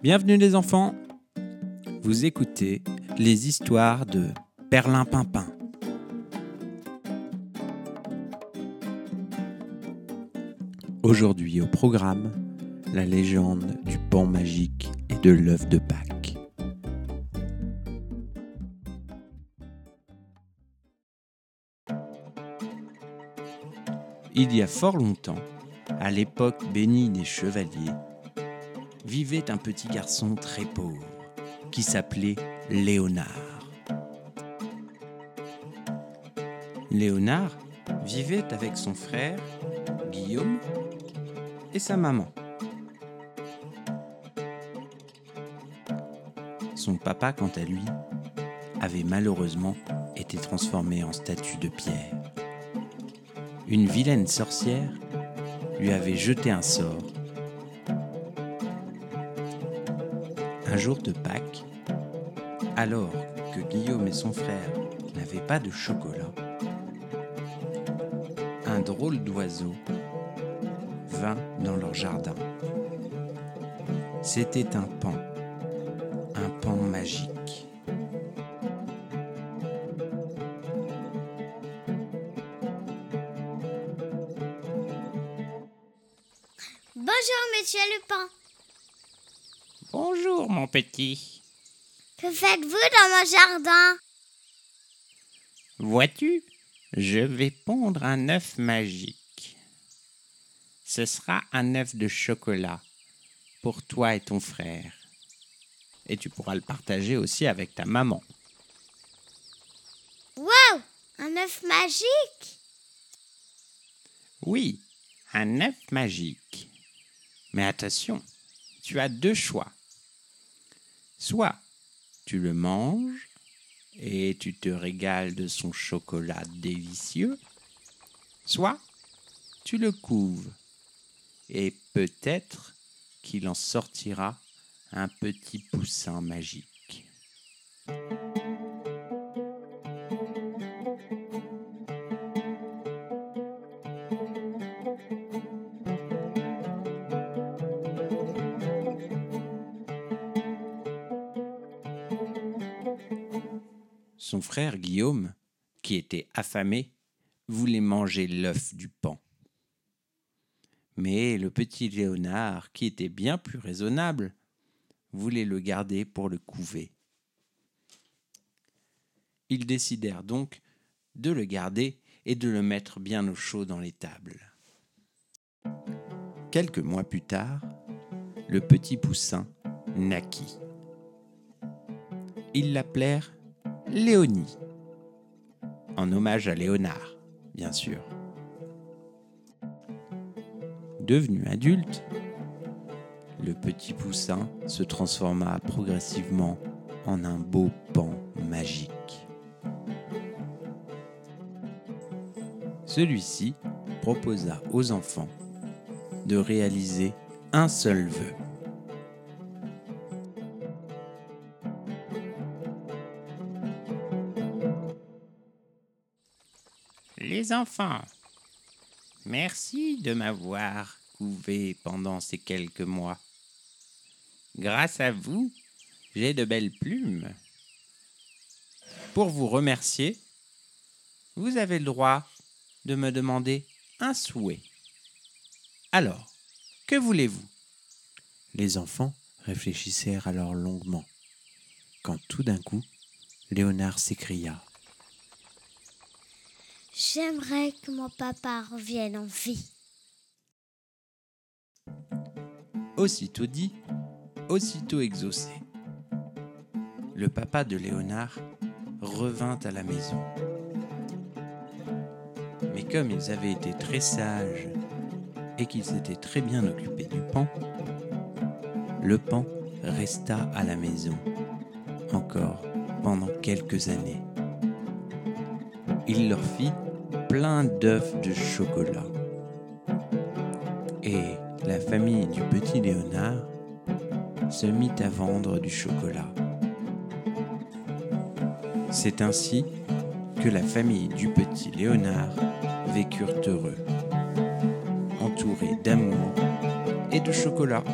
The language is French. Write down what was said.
Bienvenue les enfants Vous écoutez les histoires de Perlin Pimpin. Aujourd'hui au programme, la légende du pan magique et de l'œuf de Pâques. Il y a fort longtemps, à l'époque bénie des chevaliers, vivait un petit garçon très pauvre qui s'appelait Léonard. Léonard vivait avec son frère, Guillaume, et sa maman. Son papa, quant à lui, avait malheureusement été transformé en statue de pierre. Une vilaine sorcière lui avait jeté un sort un jour de Pâques, alors que Guillaume et son frère n'avaient pas de chocolat, un drôle d'oiseau vint dans leur jardin. C'était un pan, un pan magique. Bonjour, monsieur Lupin. Bonjour, mon petit. Que faites-vous dans mon jardin? Vois-tu, je vais pondre un œuf magique. Ce sera un œuf de chocolat pour toi et ton frère. Et tu pourras le partager aussi avec ta maman. Wow Un œuf magique? Oui, un œuf magique. Mais attention, tu as deux choix. Soit tu le manges et tu te régales de son chocolat délicieux, soit tu le couves et peut-être qu'il en sortira un petit poussin magique. Son frère Guillaume, qui était affamé, voulait manger l'œuf du pan. Mais le petit Léonard, qui était bien plus raisonnable, voulait le garder pour le couver. Ils décidèrent donc de le garder et de le mettre bien au chaud dans les tables. Quelques mois plus tard, le petit poussin naquit. Ils l'appelèrent Léonie, en hommage à Léonard, bien sûr. Devenu adulte, le petit poussin se transforma progressivement en un beau pan magique. Celui-ci proposa aux enfants de réaliser un seul vœu. Les enfants, merci de m'avoir couvé pendant ces quelques mois. Grâce à vous, j'ai de belles plumes. Pour vous remercier, vous avez le droit de me demander un souhait. Alors, que voulez-vous? Les enfants réfléchissèrent alors longuement, quand tout d'un coup, Léonard s'écria. J'aimerais que mon papa revienne en vie. Aussitôt dit, aussitôt exaucé. Le papa de Léonard revint à la maison. Mais comme ils avaient été très sages et qu'ils s'étaient très bien occupés du pan, le pan resta à la maison encore pendant quelques années. Il leur fit plein d'œufs de chocolat. Et la famille du petit Léonard se mit à vendre du chocolat. C'est ainsi que la famille du petit Léonard vécurent heureux, entourés d'amour et de chocolat.